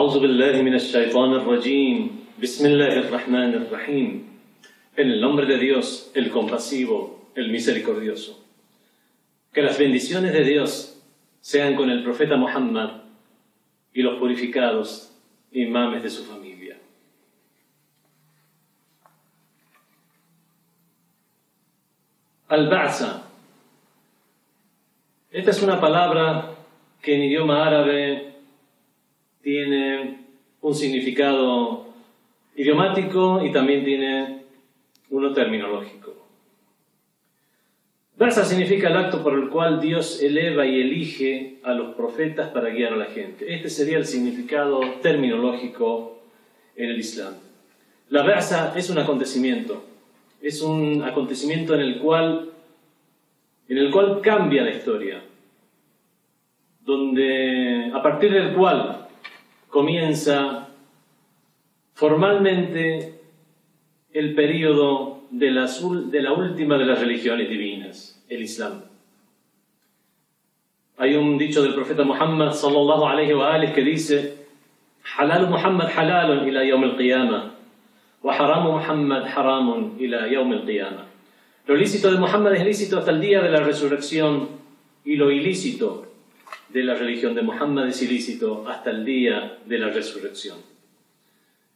أعوذ بالله من الشيطان الرجيم بسم الله الرحمن الرحيم En el nombre de Dios, el compasivo, el misericordioso. Que las bendiciones de Dios sean con el profeta Muhammad y los purificados imames de su familia. Al-Ba'sa. Esta es una palabra que en idioma árabe tiene un significado idiomático y también tiene uno terminológico. Ba'sa significa el acto por el cual Dios eleva y elige a los profetas para guiar a la gente. Este sería el significado terminológico en el Islam. La Ba'sa es un acontecimiento, es un acontecimiento en el cual, en el cual cambia la historia, donde, a partir del cual comienza formalmente el periodo de la, de la última de las religiones divinas, el Islam. Hay un dicho del profeta Muhammad sallallahu alayhi wa alihi que dice: Halal Muhammad halalun ila yawm al-qiyamah wa haram Muhammad haramun ila yawm al-qiyamah. Lo lícito de Muhammad es lícito hasta el día de la resurrección y lo ilícito de la religión de Muhammad es ilícito hasta el día de la resurrección.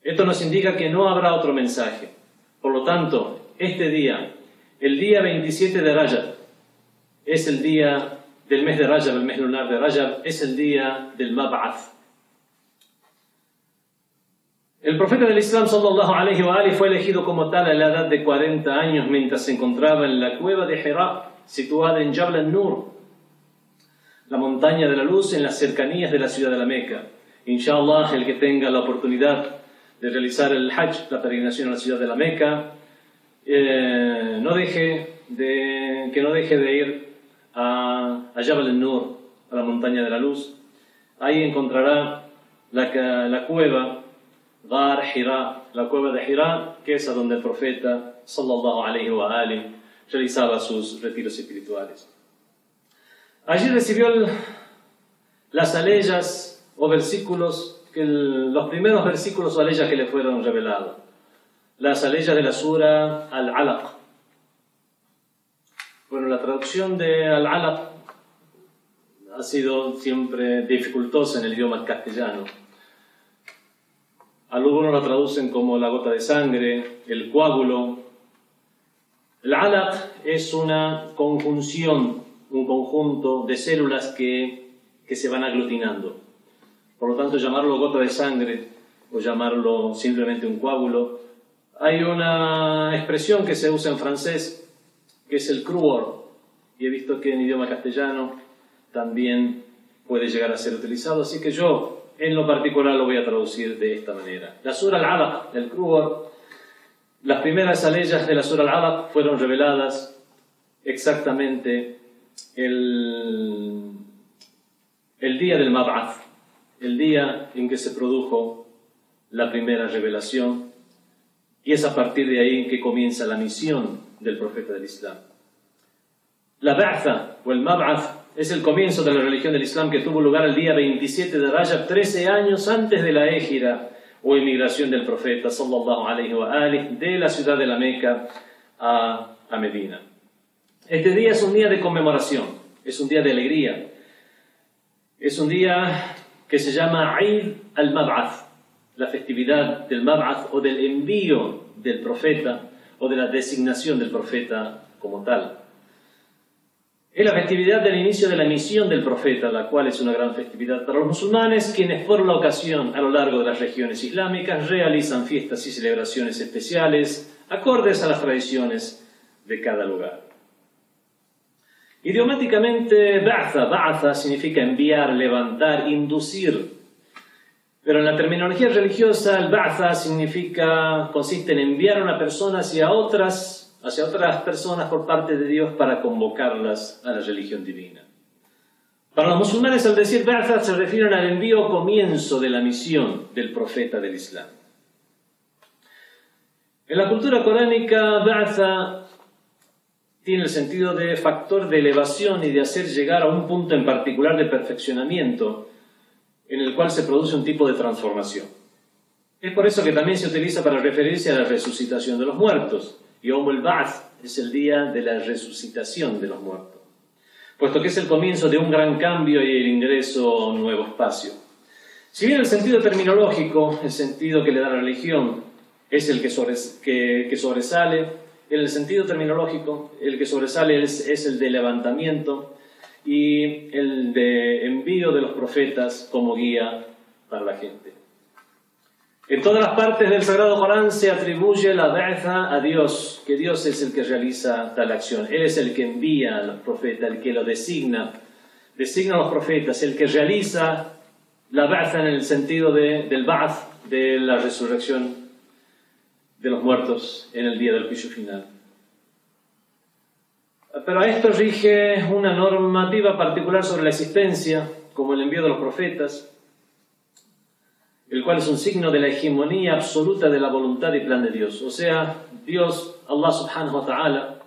Esto nos indica que no habrá otro mensaje. Por lo tanto, este día, el día 27 de Rajab, es el día del mes de Rajab, el mes lunar de Rajab, es el día del Mab'ath. El profeta del Islam sallallahu alaihi wa alihi, fue elegido como tal a la edad de 40 años mientras se encontraba en la cueva de Hira, situada en Jabal al-Nur, la montaña de la luz en las cercanías de la ciudad de la Meca. Inshallah, el que tenga la oportunidad de realizar el Hajj, la peregrinación a la ciudad de la Meca, eh, no deje de, que no deje de ir a, a Jabal al-Nur, a la montaña de la luz. Ahí encontrará la, la cueva Dar Hira, la cueva de Hira, que es a donde el profeta sallallahu alaihi wa alihi realizaba sus retiros espirituales. Allí recibió las aleyas o versículos, los primeros versículos o aleyas que le fueron revelados. Las aleyas de la sura Al-Alaq. Bueno, la traducción de Al-Alaq ha sido siempre dificultosa en el idioma castellano. Algunos la traducen como la gota de sangre, el coágulo. El alaq es una conjunción un conjunto de células que, que se van aglutinando. Por lo tanto, llamarlo gota de sangre o llamarlo simplemente un coágulo. Hay una expresión que se usa en francés que es el cruor y he visto que en idioma castellano también puede llegar a ser utilizado, así que yo en lo particular lo voy a traducir de esta manera. La sura al-alaq, el cruor, las primeras aleyas de la sura al-alaq fueron reveladas exactamente el, el día del Mab'ath, el día en que se produjo la primera revelación, y es a partir de ahí que comienza la misión del profeta del Islam. La Ba'tha o el Mab'ath es el comienzo de la religión del Islam que tuvo lugar el día 27 de Rajab, 13 años antes de la égira o emigración del profeta sallallahu alaihi wa alihi, de la ciudad de la Meca a Medina. Este día es un día de conmemoración, es un día de alegría, es un día que se llama Eid al-Mab'ath, la festividad del Mab'ath o del envío del profeta o de la designación del profeta como tal. Es la festividad del inicio de la misión del profeta, la cual es una gran festividad para los musulmanes, quienes por la ocasión a lo largo de las regiones islámicas realizan fiestas y celebraciones especiales acordes a las tradiciones de cada lugar. Idiomáticamente, ba'tha, ba'tha significa enviar, levantar, inducir. Pero en la terminología religiosa, el ba'tha significa, consiste en enviar a una persona hacia otras, hacia otras personas por parte de Dios para convocarlas a la religión divina. Para los musulmanes, al decir ba'tha, se refieren al envío comienzo de la misión del profeta del Islam. En la cultura coránica, ba'tha tiene el sentido de factor de elevación y de hacer llegar a un punto en particular de perfeccionamiento. en el cual se produce un tipo de transformación. Es por eso que también se utiliza para referirse a la resucitación de los muertos. Yom el-Ba'ath es el día de la resucitación de los muertos, puesto que es el comienzo de un gran cambio y el ingreso a un nuevo espacio. Si bien el sentido terminológico, el sentido que le da la religión, es el que, sobresale, en el sentido terminológico, el que sobresale es el de levantamiento y el de envío de los profetas como guía para la gente. En todas las partes del Sagrado Corán se atribuye la ba'tha a Dios, que Dios es el que realiza tal acción. Él es el que envía a los profetas, el que lo designa, designa a los profetas, el que realiza la ba'tha en el sentido de, del ba'th, de la resurrección de los muertos en el día del juicio final. Pero a esto rige una normativa particular sobre la existencia, como el envío de los profetas, el cual es un signo de la hegemonía absoluta de la voluntad y plan de Dios. O sea, Dios, Allah subhanahu wa ta'ala,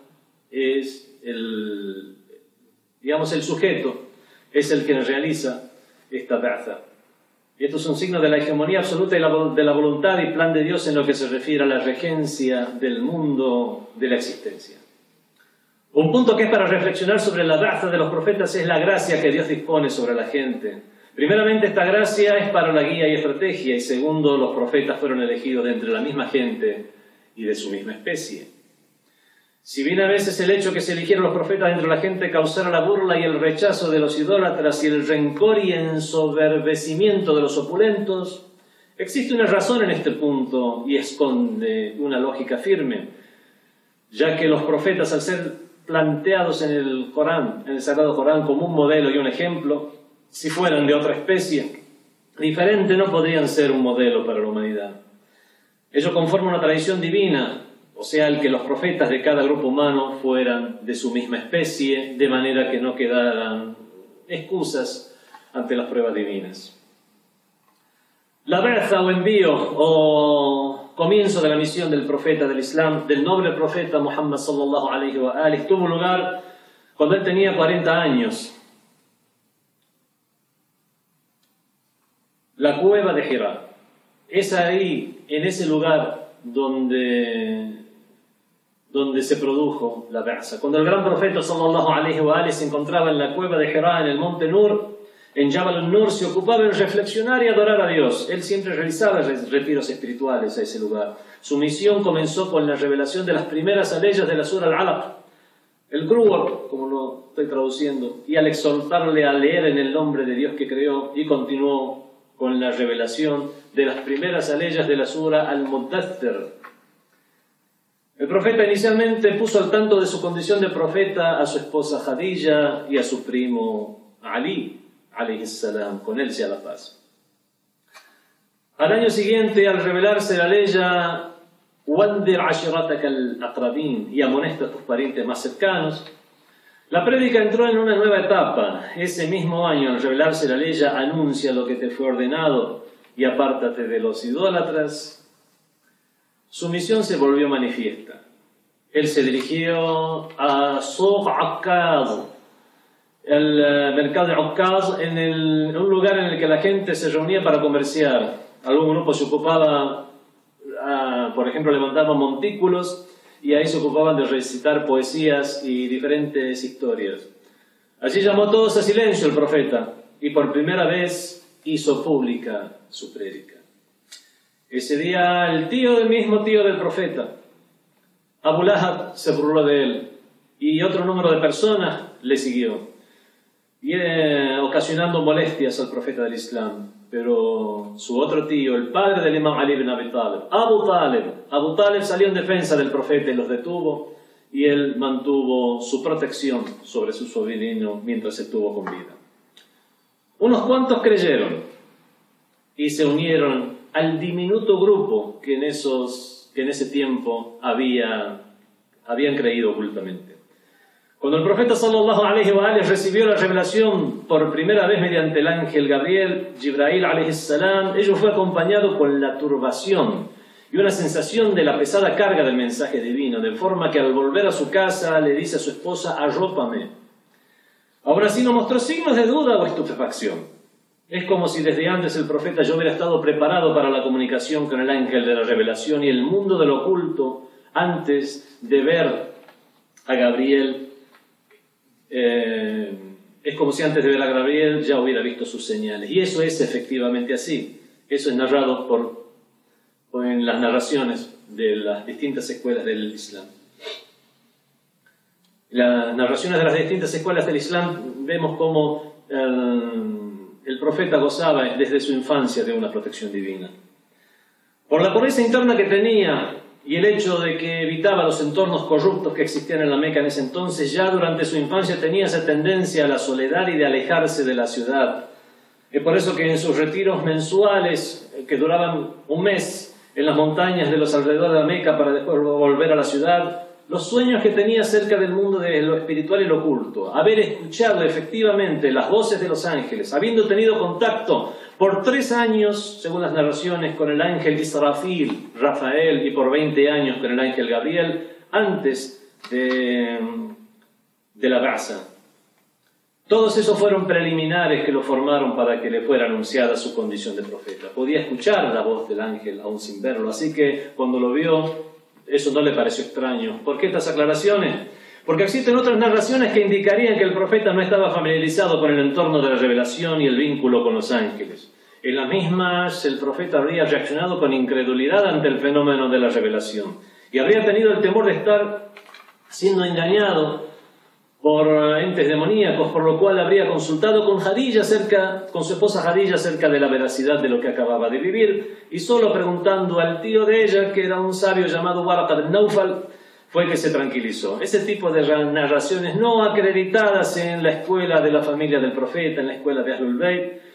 es el, digamos, el sujeto, es el que realiza esta ba'tha. Y esto es un signo de la hegemonía absoluta de la voluntad y plan de Dios en lo que se refiere a la regencia del mundo de la existencia. Un punto que es para reflexionar sobre la ba'tha de los profetas es la gracia que Dios dispone sobre la gente Primeramente, esta gracia es para la guía y estrategia, y segundo, los profetas fueron elegidos de entre la misma gente y de su misma especie. Si bien a veces el hecho que se eligieron los profetas entre la gente causara la burla y el rechazo de los idólatras y el rencor y ensoberbecimiento de los opulentos, existe una razón en este punto y esconde una lógica firme, ya que los profetas al ser planteados en el Corán, en el Sagrado Corán como un modelo y un ejemplo, si fueran de otra especie diferente, no podrían ser un modelo para la humanidad. Ello conforma una tradición divina, o sea, el que los profetas de cada grupo humano fueran de su misma especie, de manera que no quedaran excusas ante las pruebas divinas. La berza o envío o comienzo de la misión del profeta del Islam, del noble profeta Muhammad sallallahu alayhi wa tuvo lugar cuando él tenía 40 años la cueva de Hira. Es ahí, en ese lugar, donde, donde se produjo la Ba'sa. Cuando el gran profeta sallallahu alaihi wa se encontraba en la cueva de Hira, en el monte Nur, en Jabal al-Nur, se ocupaba en reflexionar y adorar a Dios. Él siempre realizaba retiros espirituales a ese lugar. Su misión comenzó con la revelación de las primeras aleyas de la Sura al-Alaq, el Gruor, como lo estoy traduciendo, y al exhortarle a leer en el nombre de Dios que creó, y continuó con la revelación de las primeras aleyas de la sura Al-Muddathir. El profeta inicialmente puso al tanto de su condición de profeta a su esposa Khadija y a su primo Ali, salam, con él sea la paz. Al año siguiente, al revelarse la ley, y amonesta a tus parientes más cercanos, la prédica entró en una nueva etapa. Ese mismo año, al revelarse la ley, anuncia lo que te fue ordenado y apártate de los idólatras. Su misión se volvió manifiesta. Él se dirigió a Suq Akkad, el eh, mercado de Akkad, en, un lugar en el que la gente se reunía para comerciar. Algún grupo se ocupaba, ah, por ejemplo, levantaba montículos y ahí se ocupaban de recitar poesías y diferentes historias. Allí llamó a todos a silencio el profeta y por primera vez hizo pública su prédica. Ese día el tío del mismo tío del profeta, Abu Lahab, se burló de él y otro número de personas le siguió, y, eh, ocasionando molestias al profeta del Islam pero su otro tío, el padre del imam Ali ibn Abi Abu Talib, Abu Talib salió en defensa del profeta y los detuvo y él mantuvo su protección sobre su sobrino mientras estuvo con vida. Unos cuantos creyeron y se unieron al diminuto grupo que en, esos, que en ese tiempo había, habían creído ocultamente. Cuando el profeta sallallahu recibió la revelación por primera vez mediante el ángel Gabriel, Jibrail alaihi salam, ello fue acompañado con la turbación y una sensación de la pesada carga del mensaje divino, de forma que al volver a su casa le dice a su esposa, arrópame. Ahora sí no mostró signos de duda o estupefacción. Es como si desde antes el profeta yo hubiera estado preparado para la comunicación con el ángel de la revelación y el mundo del oculto antes de ver a Gabriel. Eh, es como si antes de ver a Gabriel ya hubiera visto sus señales. Y eso es efectivamente así. Eso es narrado por, en las narraciones de las distintas escuelas del Islam. Las narraciones de las distintas escuelas del Islam vemos cómo eh, el profeta gozaba desde su infancia de una protección divina. Por la pobreza interna que tenía y el hecho de que evitaba los entornos corruptos que existían en la Meca en ese entonces, ya durante su infancia tenía esa tendencia a la soledad y de alejarse de la ciudad. Es por eso que en sus retiros mensuales, que duraban un mes en las montañas de los alrededores de la Meca para después volver a la ciudad, los sueños que tenía acerca del mundo de lo espiritual y lo oculto, haber escuchado efectivamente las voces de los ángeles, habiendo tenido contacto por tres años, según las narraciones, con el ángel Israfil, Rafael, y por 20 años con el ángel Gabriel, antes de, de la brasa. Todos esos fueron preliminares que lo formaron para que le fuera anunciada su condición de profeta. Podía escuchar la voz del ángel aún sin verlo, así que cuando lo vio eso no le pareció extraño. ¿Por qué estas aclaraciones? Porque existen otras narraciones que indicarían que el profeta no estaba familiarizado con el entorno de la revelación y el vínculo con los ángeles. En las mismas, el profeta habría reaccionado con incredulidad ante el fenómeno de la revelación y habría tenido el temor de estar siendo engañado por entes demoníacos, por lo cual habría consultado con Hadilla cerca, con su esposa Hadilla acerca de la veracidad de lo que acababa de vivir, y solo preguntando al tío de ella, que era un sabio llamado Warqa de Naufal, fue que se tranquilizó. Ese tipo de narraciones no acreditadas en la escuela de la familia del profeta, en la escuela de Ahlul Bayt,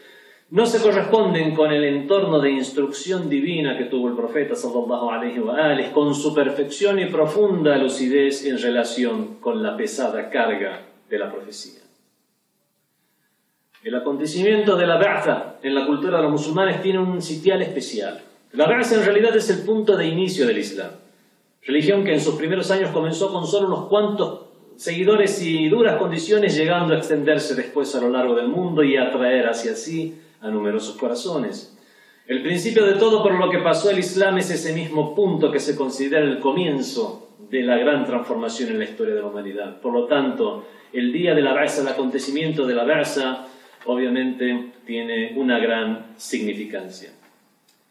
no se corresponden con el entorno de instrucción divina que tuvo el profeta sallallahu alaihi wa con su perfección y profunda lucidez en relación con la pesada carga de la profecía. El acontecimiento de la Ba'tha en la cultura de los musulmanes tiene un sitial especial. La Ba'tha en realidad es el punto de inicio del Islam, religión que en sus primeros años comenzó con solo unos cuantos seguidores y duras condiciones, llegando a extenderse después a lo largo del mundo y a atraer hacia sí a numerosos corazones. El principio de todo por lo que pasó el Islam es ese mismo punto que se considera el comienzo de la gran transformación en la historia de la humanidad. Por lo tanto, el día de la Ba'sa, el acontecimiento de la Ba'sa, obviamente tiene una gran significancia.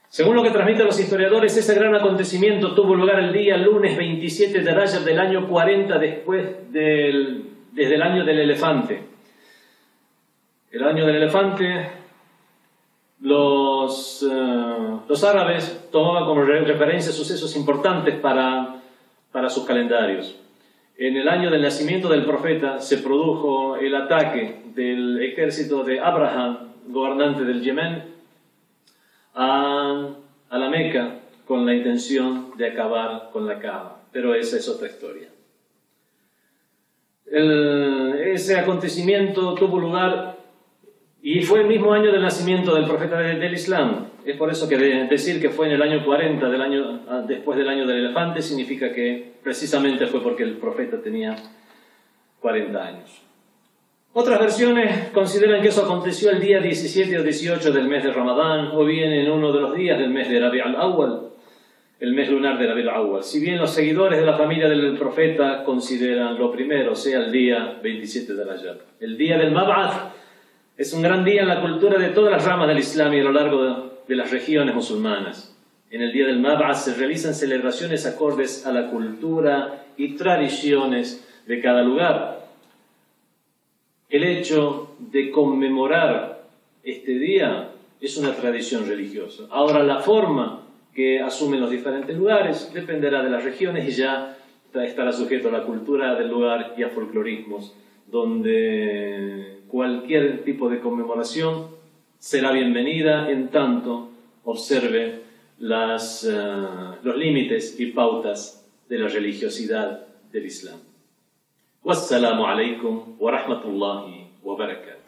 Según lo que transmiten los historiadores, ese gran acontecimiento tuvo lugar el día lunes 27 de Rajab del año 40 después del, desde el año del elefante. El año del elefante los, eh, los árabes tomaban como referencia sucesos importantes para, para sus calendarios. En el año del nacimiento del profeta se produjo el ataque del ejército de Abraham, gobernante del Yemen, a, a la Meca con la intención de acabar con la Kaaba. Pero esa es otra historia. ese acontecimiento tuvo lugar y fue el mismo año del nacimiento del profeta del Islam. Es por eso que decir que fue en el año 40, del año, ah, después del año del elefante, significa que precisamente fue porque el profeta tenía 40 años. Otras versiones consideran que eso aconteció el día 17 o 18 del mes de Ramadán, o bien en uno de los días del mes de Rabi al-Awwal, el mes lunar de Rabi al-Awwal. Si bien los seguidores de la familia del profeta consideran lo primero, sea el día 27 de Rajab. El día del Mab'ath es un gran día en la cultura de todas las ramas del Islam y a lo largo de, las regiones musulmanas. En el día del Mab'ath se realizan celebraciones acordes a la cultura y tradiciones de cada lugar. El hecho de conmemorar este día es una tradición religiosa. Ahora la forma que asumen los diferentes lugares dependerá de las regiones y ya estará sujeto a la cultura del lugar y a folclorismos, donde cualquier tipo de conmemoración será bienvenida en tanto observe las, eh, los límites y pautas de la religiosidad del Islam. Wassalamu alaikum wa rahmatullahi wa barakatuh.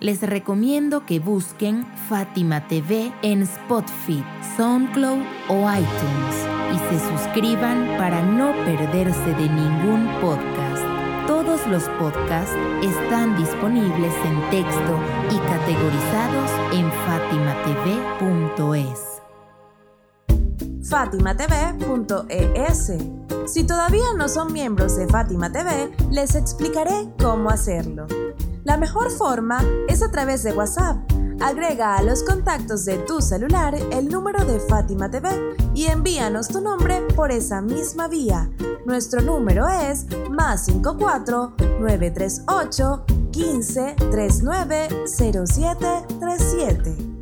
Les recomiendo que busquen Fátima TV en Spotify, SoundCloud o iTunes y se suscriban para no perderse de ningún podcast. Todos los podcasts están disponibles en texto y categorizados en fatimatv.es. fatimatv.es. Si todavía no son miembros de Fátima TV, les explicaré cómo hacerlo. La mejor forma es a través de WhatsApp. Agrega a los contactos de tu celular el número de Fátima TV y envíanos tu nombre por esa misma vía. Nuestro número es más 54 938 15 39 07 37.